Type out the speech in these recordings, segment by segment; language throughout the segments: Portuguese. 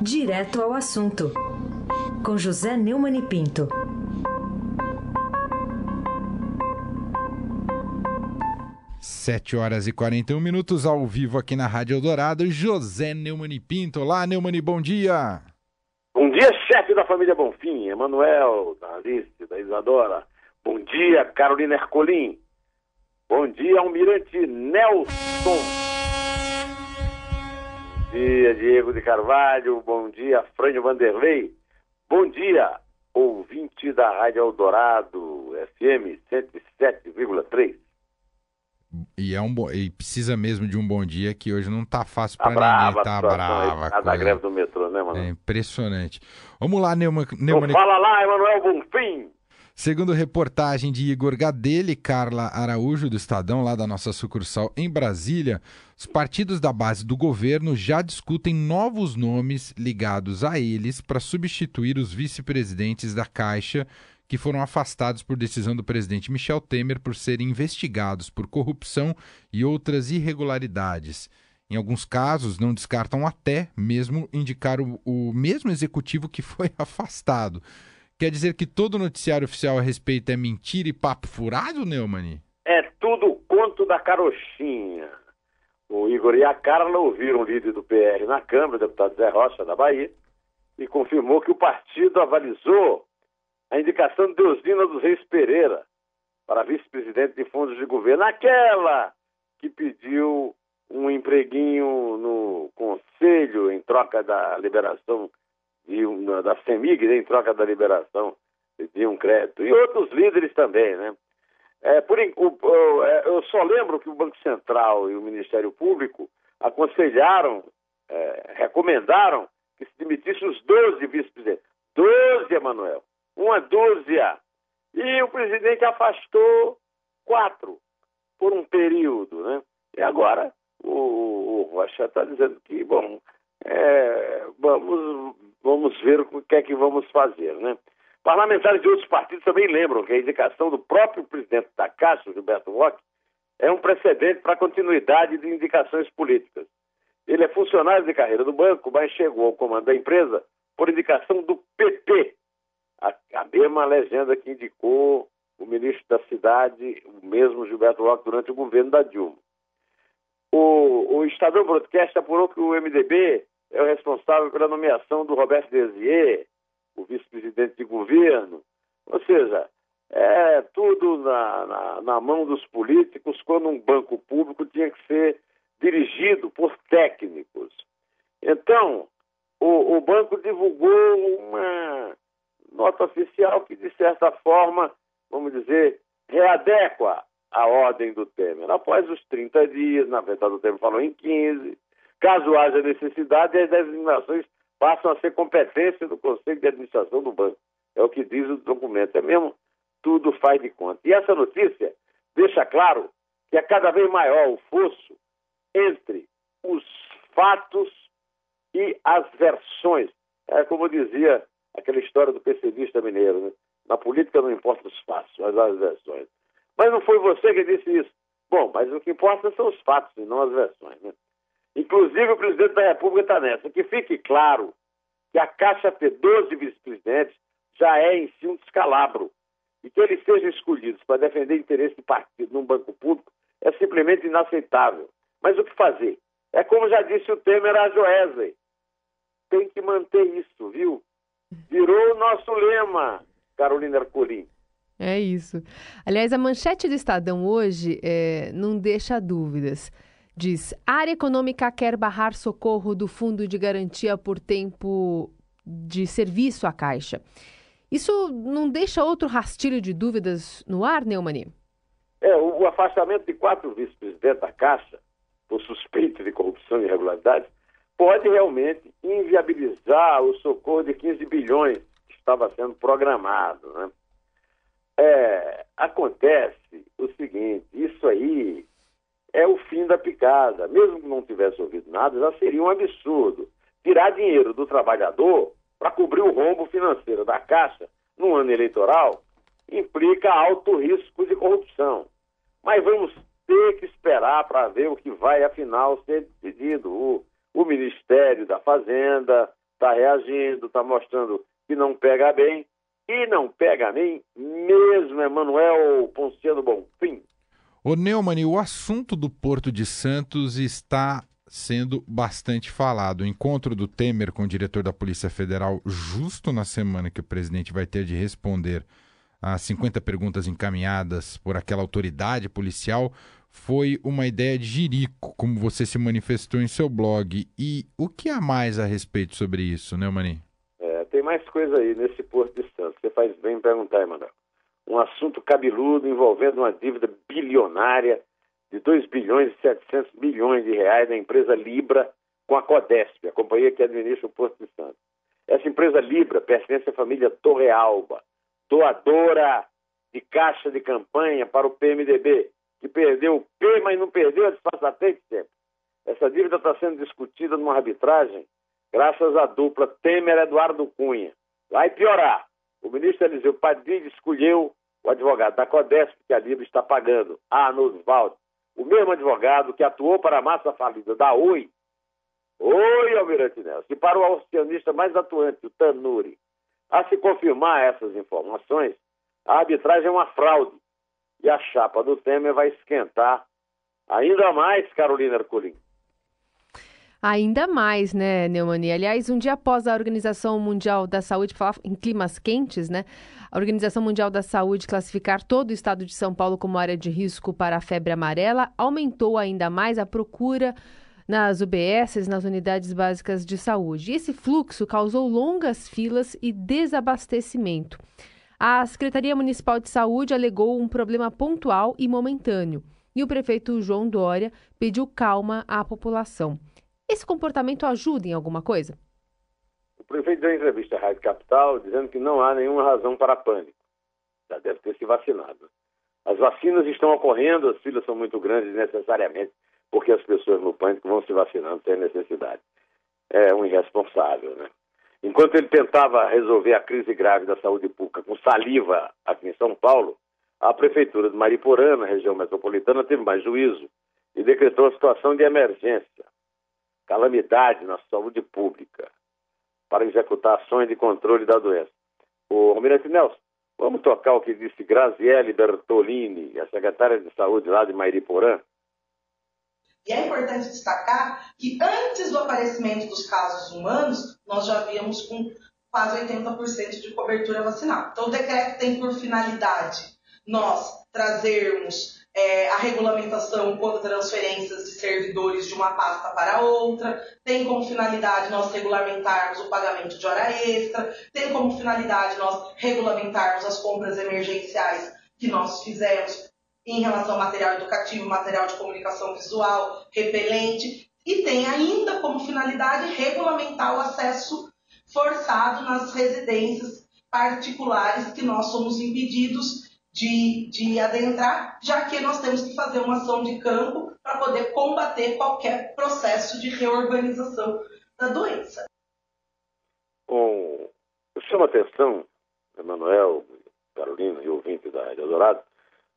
Direto ao assunto, com José Neumann e Pinto. Sete horas e 41 minutos ao vivo aqui na Rádio Eldorado. José Neumann e Pinto. Olá, Neumann, bom dia. Bom dia, chefe da família Bonfim, Emanuel, da Alice, da Isadora. Bom dia, Carolina Ercolim. Bom dia, Almirante Nelson. Bom dia, Diego de Carvalho. Bom dia, Frânio Vanderlei. Bom dia, ouvinte da Rádio Eldorado, FM 107,3. E, é um bo... e precisa mesmo de um bom dia que hoje não tá fácil para Tá ninguém, tá brava a da greve do metrô, né, mano? É impressionante. Vamos lá, Neumann. Neumann. fala lá, Emanuel Bonfim. Segundo reportagem de Igor Gadelha e Carla Araújo, do Estadão, lá da nossa sucursal em Brasília, os partidos da base do governo já discutem novos nomes ligados a eles para substituir os vice-presidentes da Caixa que foram afastados por decisão do presidente Michel Temer por serem investigados por corrupção e outras irregularidades. Em alguns casos, não descartam até mesmo indicar o, o mesmo executivo que foi afastado. Quer dizer que todo noticiário oficial a respeito é mentira e papo furado, Neumann? É tudo conto da carochinha. O Igor e a Carla ouviram o líder do PL na Câmara, o deputado Zé Rocha, da Bahia, e confirmou que o partido avalizou a indicação de Deusina dos Reis Pereira para vice-presidente de fundos de governo, aquela que pediu um empreguinho no conselho em troca da liberação de um, da CEMIG, né, em troca da liberação de um crédito. E outros líderes também, né? É, por, o, é, eu só lembro que o Banco Central e o Ministério Público aconselharam, é, recomendaram que se demitissem os 12 vice-presidentes. 12, Emanuel. Uma dúzia. E o presidente afastou quatro por um período, né? E agora o, o Rocha está dizendo que, bom, é, vamos, vamos ver o que é que vamos fazer, né? Parlamentares de outros partidos também lembram que a indicação do próprio presidente da Caixa, Gilberto Roque, é um precedente para a continuidade de indicações políticas. Ele é funcionário de carreira do banco, mas chegou ao comando da empresa por indicação do PP, a, a mesma legenda que indicou o ministro da cidade, o mesmo Gilberto Roque, durante o governo da Dilma. O, o Estadão Broadcast apurou que o MDB é o responsável pela nomeação do Roberto Desier, o vice-presidente de governo. Ou seja, é tudo na, na, na, mão dos políticos quando um banco público tinha que ser dirigido por técnicos. Então, o, o banco divulgou uma nota oficial que, de certa forma, vamos dizer, readequa a ordem do Temer. Após os 30 dias, na verdade o Temer falou em 15, caso haja necessidade, as designações passam a ser competência do Conselho de Administração do Banco. É o que diz o documento. É mesmo, tudo faz de conta. E essa notícia deixa claro que é cada vez maior o fosso entre os fatos e as versões. É como dizia aquela história do pessimista mineiro, né? Na política não importa os fatos, mas as versões. Mas não foi você que disse isso. Bom, mas o que importa são os fatos e não as versões, né? Inclusive o presidente da República está nessa. Que fique claro que a Caixa ter 12 vice-presidentes já é em si um descalabro. E que eles sejam escolhidos para defender interesse do partido num banco público é simplesmente inaceitável. Mas o que fazer? É como já disse o Temer a Joesley. Tem que manter isso, viu? Virou o nosso lema, Carolina Arcolim. É isso. Aliás, a manchete do Estadão hoje é, não deixa dúvidas. Diz: área econômica quer barrar socorro do Fundo de Garantia por tempo de serviço à Caixa. Isso não deixa outro rastilho de dúvidas no ar, Neumani? É, o, o afastamento de quatro vice-presidentes da Caixa, por suspeita de corrupção e irregularidade, pode realmente inviabilizar o socorro de 15 bilhões que estava sendo programado. Né? É, acontece o seguinte: isso aí é o fim da picada. Mesmo que não tivesse ouvido nada, já seria um absurdo. Tirar dinheiro do trabalhador para cobrir o rombo financeiro da Caixa no ano eleitoral implica alto risco de corrupção. Mas vamos ter que esperar para ver o que vai, afinal, ser decidido. O, o Ministério da Fazenda está reagindo, está mostrando que não pega bem, e não pega nem mesmo Emanuel Ponciano Bonfim. Ô Neumann, o assunto do Porto de Santos está sendo bastante falado. O encontro do Temer com o diretor da Polícia Federal, justo na semana que o presidente vai ter de responder às 50 perguntas encaminhadas por aquela autoridade policial, foi uma ideia de jirico, como você se manifestou em seu blog. E o que há mais a respeito sobre isso, Neumann? É, tem mais coisa aí nesse Porto de Santos. Você faz bem em perguntar, Emanuel. Um assunto cabeludo envolvendo uma dívida bilionária de 2 bilhões e 700 milhões de reais da empresa Libra com a Codesp, a companhia que administra o Porto de Santos. Essa empresa Libra pertence à família Torrealba, doadora de caixa de campanha para o PMDB, que perdeu o P, mas não perdeu a disfarçatez sempre. Essa dívida está sendo discutida numa arbitragem graças à dupla Temer-Eduardo Cunha. Vai piorar. O ministro Eliseu Padilha escolheu o advogado da Codesp que a Libra está pagando, Arnold Valde, o mesmo advogado que atuou para a massa falida da Oi, Oi, Almirante Nelson, e para o acionista mais atuante, o Tanuri. A se confirmar essas informações, a arbitragem é uma fraude e a chapa do Temer vai esquentar ainda mais, Carolina Ercolim. Ainda mais, né, Neumani? Aliás, um dia após a Organização Mundial da Saúde, falar em climas quentes, né? A Organização Mundial da Saúde classificar todo o estado de São Paulo como área de risco para a febre amarela, aumentou ainda mais a procura nas UBSs, nas unidades básicas de saúde. Esse fluxo causou longas filas e desabastecimento. A Secretaria Municipal de Saúde alegou um problema pontual e momentâneo. E o prefeito João Dória pediu calma à população. Esse comportamento ajuda em alguma coisa? O prefeito deu entrevista à Rádio Capital dizendo que não há nenhuma razão para pânico. Já deve ter se vacinado. As vacinas estão ocorrendo, as filas são muito grandes necessariamente, porque as pessoas no pânico vão se vacinando sem necessidade. É um irresponsável, né? Enquanto ele tentava resolver a crise grave da saúde pública com saliva aqui em São Paulo, a prefeitura de Mariporã, na região metropolitana, teve mais juízo e decretou a situação de emergência calamidade na saúde pública para executar ações de controle da doença. O Almirante Nelson, vamos tocar o que disse Graziele Bertolini, a secretária de saúde lá de Mairiporã. E é importante destacar que antes do aparecimento dos casos humanos, nós já víamos com quase 80% de cobertura vacinal. Então, o decreto tem por finalidade nós trazermos é, a regulamentação quanto transferências de servidores de uma pasta para outra, tem como finalidade nós regulamentarmos o pagamento de hora extra, tem como finalidade nós regulamentarmos as compras emergenciais que nós fizemos em relação ao material educativo, material de comunicação visual, repelente, e tem ainda como finalidade regulamentar o acesso forçado nas residências particulares que nós somos impedidos de, de adentrar, já que nós temos que fazer uma ação de campo para poder combater qualquer processo de reorganização da doença. Bom, eu chamo a atenção, Emanuel, Carolina e ouvinte da Rádio Dourado,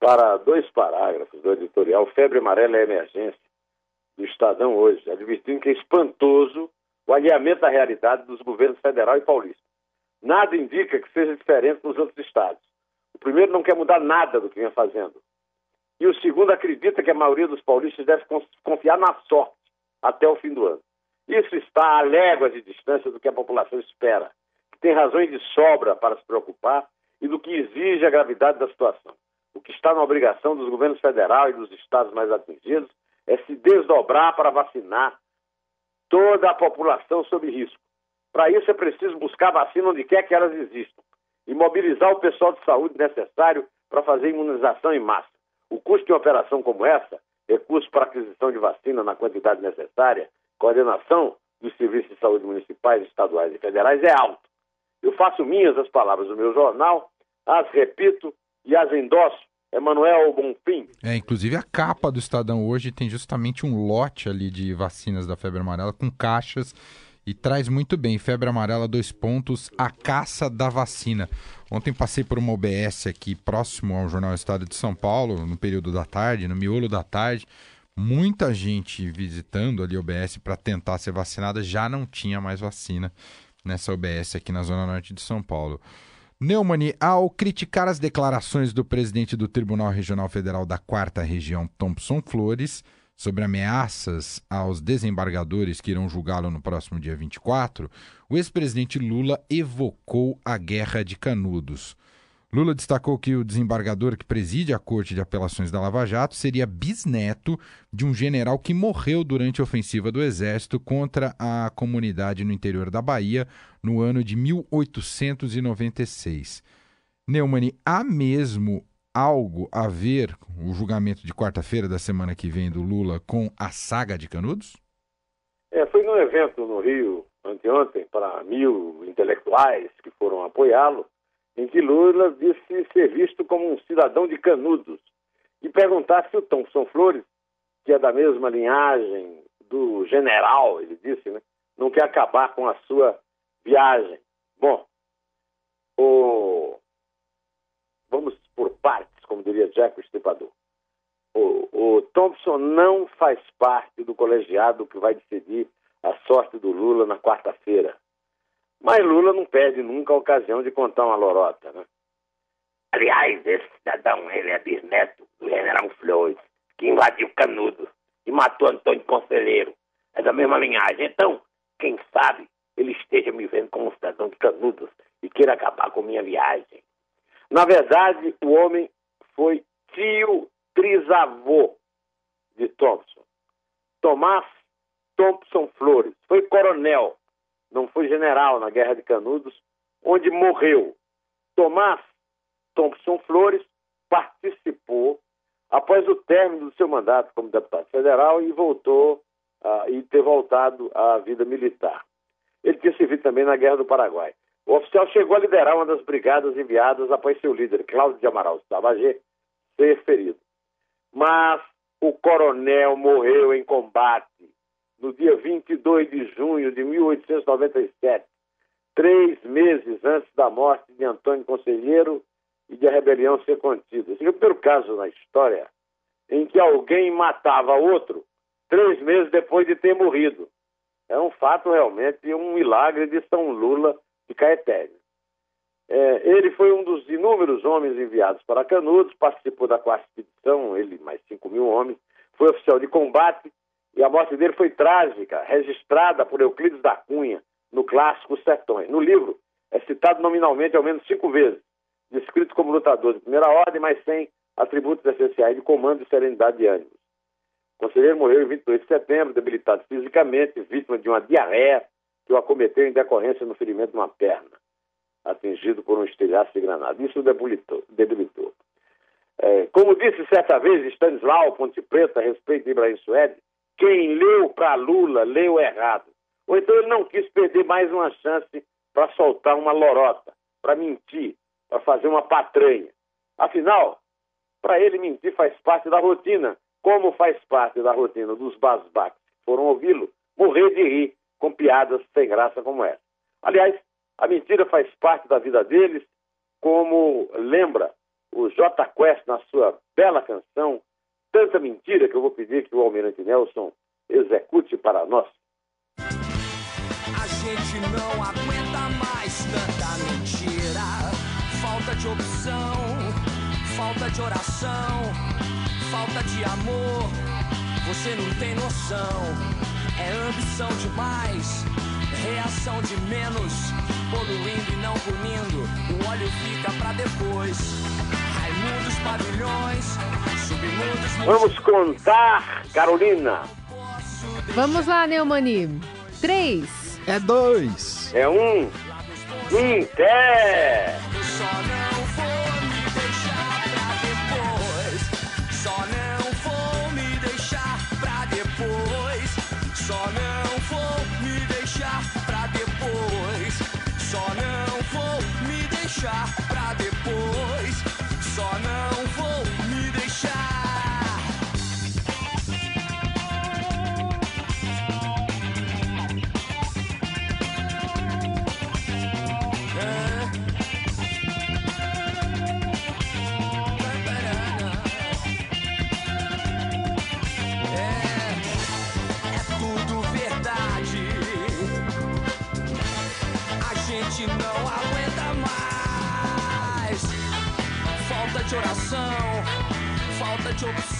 para dois parágrafos do editorial Febre Amarela é Emergência, do Estadão hoje, advertindo que é espantoso o alinhamento da realidade dos governos federal e paulista. Nada indica que seja diferente nos outros estados primeiro não quer mudar nada do que vem fazendo. E o segundo acredita que a maioria dos paulistas deve confiar na sorte até o fim do ano. Isso está a léguas de distância do que a população espera, que tem razões de sobra para se preocupar e do que exige a gravidade da situação. O que está na obrigação dos governos federal e dos estados mais atingidos é se desdobrar para vacinar toda a população sob risco. Para isso é preciso buscar vacina onde quer que elas existam e mobilizar o pessoal de saúde necessário para fazer imunização em massa. O custo de uma operação como essa, recurso para aquisição de vacina na quantidade necessária, coordenação dos serviços de saúde municipais, estaduais e federais é alto. Eu faço minhas as palavras do meu jornal, as repito e as endosso. Emanuel Bonfim. É, inclusive a capa do Estadão hoje tem justamente um lote ali de vacinas da febre amarela com caixas e traz muito bem. Febre amarela, dois pontos, a caça da vacina. Ontem passei por uma OBS aqui próximo ao Jornal Estado de São Paulo, no período da tarde, no miolo da tarde. muita gente visitando ali a UBS para tentar ser vacinada, já não tinha mais vacina nessa UBS aqui na Zona Norte de São Paulo. Neumani, ao criticar as declarações do presidente do Tribunal Regional Federal da Quarta Região, Thompson Flores, sobre ameaças aos desembargadores que irão julgá-lo no próximo dia 24, o ex-presidente Lula evocou a Guerra de Canudos. Lula destacou que o desembargador que preside a Corte de Apelações da Lava Jato seria bisneto de um general que morreu durante a ofensiva do Exército contra a comunidade no interior da Bahia no ano de 1896. Neumani, há mesmo algo a ver o julgamento de quarta-feira da semana que vem do Lula com a saga de Canudos? É, foi num evento no Rio anteontem para mil intelectuais que foram apoiá-lo, em que Lula disse ser visto como um cidadão de Canudos e perguntar se o Thompson Flores, que é da mesma linhagem do general, ele disse, né, não quer acabar com a sua viagem. Bom, o... partes, como diria Jack o Estripador. O, o Thompson não faz parte do colegiado que vai decidir a sorte do Lula na quarta-feira. Mas Lula não perde nunca a ocasião de contar uma lorota, né? Aliás, esse cidadão, ele é bisneto do general Flores, que invadiu Canudo e matou Antônio Conselheiro. É da mesma linhagem. Então, quem sabe ele esteja me vendo como um cidadão de Canudos e queira acabar com minha viagem. Na verdade, o homem foi tio trisavô de Thompson. Tomás Thompson Flores. Foi coronel, não foi general na Guerra de Canudos, onde morreu. Tomás Thompson Flores participou após o término do seu mandato como deputado federal e voltou uh, e ter voltado à vida militar. Ele tinha servido também na Guerra do Paraguai. O oficial chegou a liderar uma das brigadas enviadas após seu líder, Cláudio de Amaral Tabagé, ser ferido. Mas o coronel morreu em combate no dia 22 de junho de 1897, três meses antes da morte de Antônio Conselheiro e de a rebelião ser contida. Esse é o primeiro caso na história em que alguém matava outro três meses depois de ter morrido. É um fato realmente um milagre de São Lula de Caetério. É, ele foi um dos inúmeros homens enviados para Canudos, participou da quarta expedição, ele mais 5 mil homens, foi oficial de combate e a morte dele foi trágica, registrada por Euclides da Cunha no clássico Sertões. No livro é citado nominalmente ao menos cinco vezes, descrito como lutador de primeira ordem, mas sem atributos essenciais de comando e serenidade de ânimo. O conselheiro morreu em 22 de setembro, debilitado fisicamente, vítima de uma diarreia que o acometeu em decorrência no ferimento de uma perna, atingido por um estilhaço de granada. Isso debilitou. debilitou. É, como disse certa vez Stanislau Ponte Preta a respeito de Ibrahim Suede, quem leu para Lula leu errado. Ou então ele não quis perder mais uma chance para soltar uma lorota, para mentir, para fazer uma patranha. Afinal, para ele mentir faz parte da rotina, como faz parte da rotina dos basbaques que foram ouvi-lo morrer de rir com piadas sem graça como essa. Aliás, a mentira faz parte da vida deles, como lembra o J Quest na sua bela canção Tanta Mentira, que eu vou pedir que o Almirante Nelson execute para nós. A gente não aguenta mais tanta mentira, falta de opção, falta de oração, falta de amor. Você não tem noção é ambição demais, reação de menos, poluindo e não punindo. O óleo fica pra depois. Raimundos, pavilhões, submundos. Vamos contar, Carolina. Vamos lá, Neumani. Três. É dois. É um. Um, pé. try.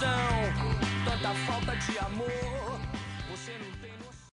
Falta